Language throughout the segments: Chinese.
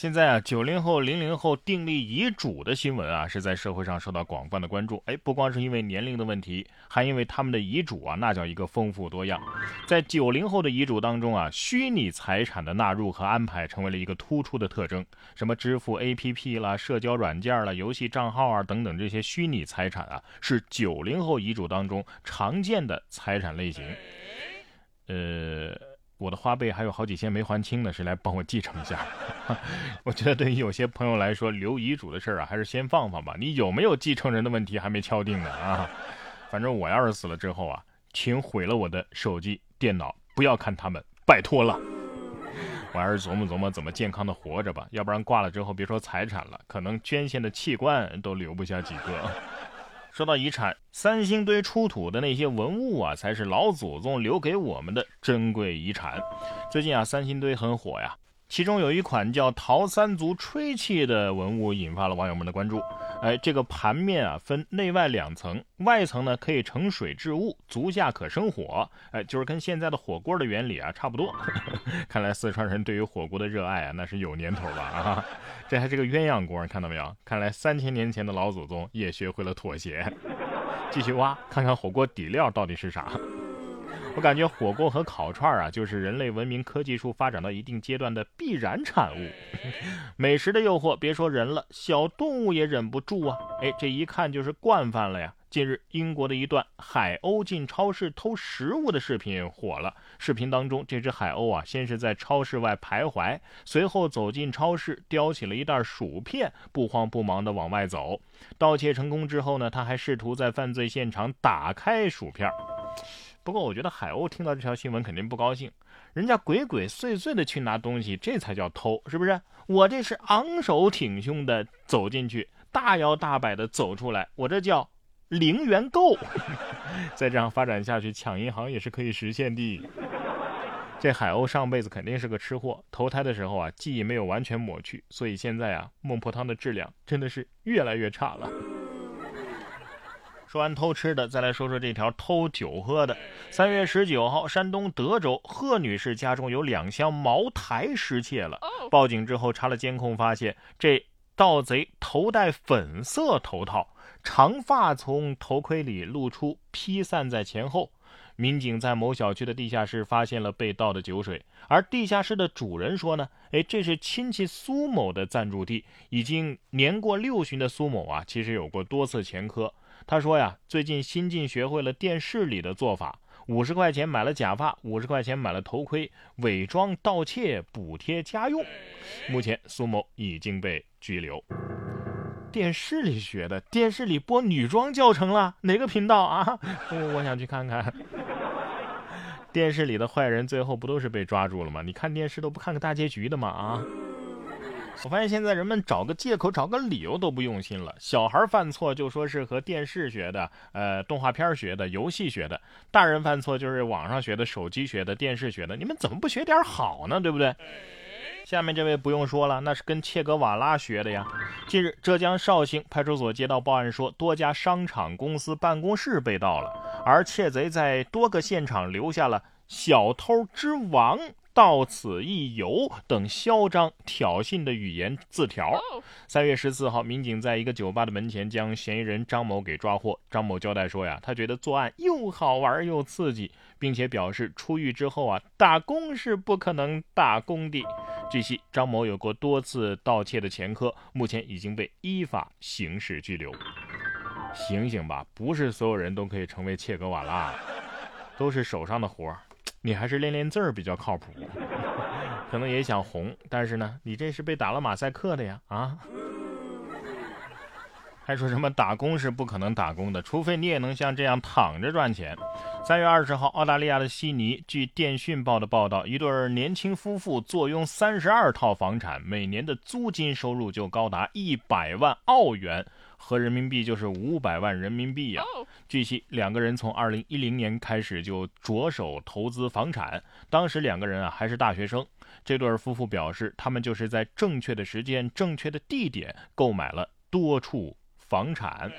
现在啊，九零后、零零后订立遗嘱的新闻啊，是在社会上受到广泛的关注。哎，不光是因为年龄的问题，还因为他们的遗嘱啊，那叫一个丰富多样。在九零后的遗嘱当中啊，虚拟财产的纳入和安排成为了一个突出的特征。什么支付 APP 啦、社交软件啦、游戏账号啊等等这些虚拟财产啊，是九零后遗嘱当中常见的财产类型。呃。我的花呗还有好几千没还清呢，谁来帮我继承一下？我觉得对于有些朋友来说，留遗嘱的事儿啊，还是先放放吧。你有没有继承人的问题还没敲定呢啊？反正我要是死了之后啊，请毁了我的手机、电脑，不要看他们，拜托了。我还是琢磨琢磨怎么健康的活着吧，要不然挂了之后，别说财产了，可能捐献的器官都留不下几个。说到遗产，三星堆出土的那些文物啊，才是老祖宗留给我们的珍贵遗产。最近啊，三星堆很火呀。其中有一款叫陶三足吹气的文物引发了网友们的关注。哎，这个盘面啊分内外两层，外层呢可以盛水置物，足下可生火。哎，就是跟现在的火锅的原理啊差不多。看来四川人对于火锅的热爱啊那是有年头了啊。这还是个鸳鸯锅，看到没有？看来三千年前的老祖宗也学会了妥协。继续挖，看看火锅底料到底是啥。我感觉火锅和烤串啊，就是人类文明科技术发展到一定阶段的必然产物。美食的诱惑，别说人了，小动物也忍不住啊！哎，这一看就是惯犯了呀。近日，英国的一段海鸥进超市偷食物的视频火了。视频当中，这只海鸥啊，先是在超市外徘徊，随后走进超市，叼起了一袋薯片，不慌不忙地往外走。盗窃成功之后呢，他还试图在犯罪现场打开薯片。不过我觉得海鸥听到这条新闻肯定不高兴，人家鬼鬼祟祟的去拿东西，这才叫偷，是不是？我这是昂首挺胸的走进去，大摇大摆的走出来，我这叫零元购。再这样发展下去，抢银行也是可以实现的。这海鸥上辈子肯定是个吃货，投胎的时候啊，记忆没有完全抹去，所以现在啊，孟婆汤的质量真的是越来越差了。说完偷吃的，再来说说这条偷酒喝的。三月十九号，山东德州贺女士家中有两箱茅台失窃了。报警之后查了监控，发现这盗贼头戴粉色头套，长发从头盔里露出，披散在前后。民警在某小区的地下室发现了被盗的酒水，而地下室的主人说呢，哎，这是亲戚苏某的暂住地。已经年过六旬的苏某啊，其实有过多次前科。他说呀，最近新近学会了电视里的做法，五十块钱买了假发，五十块钱买了头盔，伪装盗窃补贴家用。目前苏某已经被拘留。电视里学的，电视里播女装教程了，哪个频道啊？我 我想去看看。电视里的坏人最后不都是被抓住了吗？你看电视都不看个大结局的吗？啊？我发现现在人们找个借口、找个理由都不用心了。小孩犯错就说是和电视学的、呃动画片学的、游戏学的；大人犯错就是网上学的、手机学的、电视学的。你们怎么不学点好呢？对不对？下面这位不用说了，那是跟切格瓦拉学的呀。近日，浙江绍兴派出所接到报案说，多家商场、公司办公室被盗了，而窃贼在多个现场留下了“小偷之王”。到此一游等嚣张挑衅的语言字条。三月十四号，民警在一个酒吧的门前将嫌疑人张某给抓获。张某交代说呀，他觉得作案又好玩又刺激，并且表示出狱之后啊，打工是不可能打工的。据悉，张某有过多次盗窃的前科，目前已经被依法刑事拘留。醒醒吧，不是所有人都可以成为切格瓦拉，都是手上的活儿。你还是练练字儿比较靠谱，可能也想红，但是呢，你这是被打了马赛克的呀啊！还说什么打工是不可能打工的，除非你也能像这样躺着赚钱。三月二十号，澳大利亚的悉尼，据电讯报的报道，一对年轻夫妇坐拥三十二套房产，每年的租金收入就高达一百万澳元。合人民币就是五百万人民币呀。据悉，两个人从二零一零年开始就着手投资房产，当时两个人啊还是大学生。这对夫妇表示，他们就是在正确的时间、正确的地点购买了多处房产，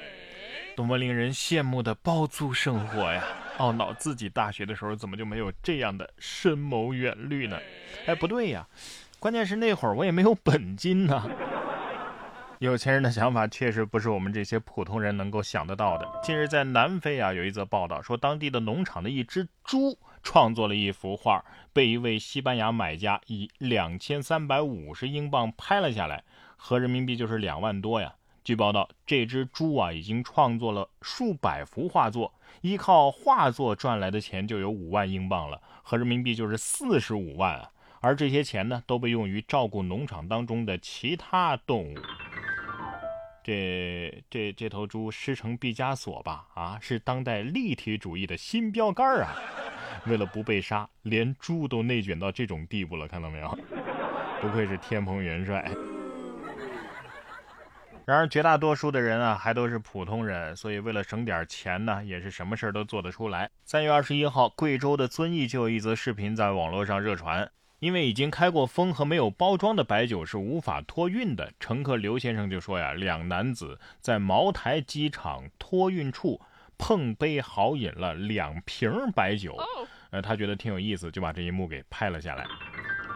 多么令人羡慕的包租生活呀！懊恼自己大学的时候怎么就没有这样的深谋远虑呢？哎，不对呀，关键是那会儿我也没有本金呢。有钱人的想法确实不是我们这些普通人能够想得到的。近日在南非啊，有一则报道说，当地的农场的一只猪创作了一幅画，被一位西班牙买家以两千三百五十英镑拍了下来，合人民币就是两万多呀。据报道，这只猪啊已经创作了数百幅画作，依靠画作赚来的钱就有五万英镑了，合人民币就是四十五万啊。而这些钱呢，都被用于照顾农场当中的其他动物。这这这头猪师承毕加索吧？啊，是当代立体主义的新标杆啊！为了不被杀，连猪都内卷到这种地步了，看到没有？不愧是天蓬元帅。然而，绝大多数的人啊，还都是普通人，所以为了省点钱呢，也是什么事儿都做得出来。三月二十一号，贵州的遵义就有一则视频在网络上热传。因为已经开过封和没有包装的白酒是无法托运的，乘客刘先生就说呀，两男子在茅台机场托运处碰杯豪饮了两瓶白酒，呃，他觉得挺有意思，就把这一幕给拍了下来。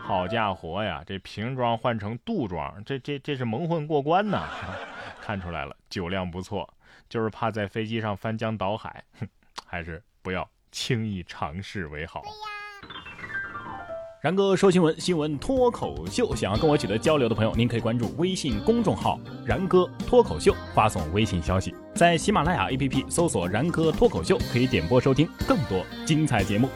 好家伙呀，这瓶装换成杜装，这这这是蒙混过关呐！看出来了，酒量不错，就是怕在飞机上翻江倒海，哼，还是不要轻易尝试为好。然哥说新闻，新闻脱口秀。想要跟我取得交流的朋友，您可以关注微信公众号“然哥脱口秀”，发送微信消息，在喜马拉雅 APP 搜索“然哥脱口秀”，可以点播收听更多精彩节目。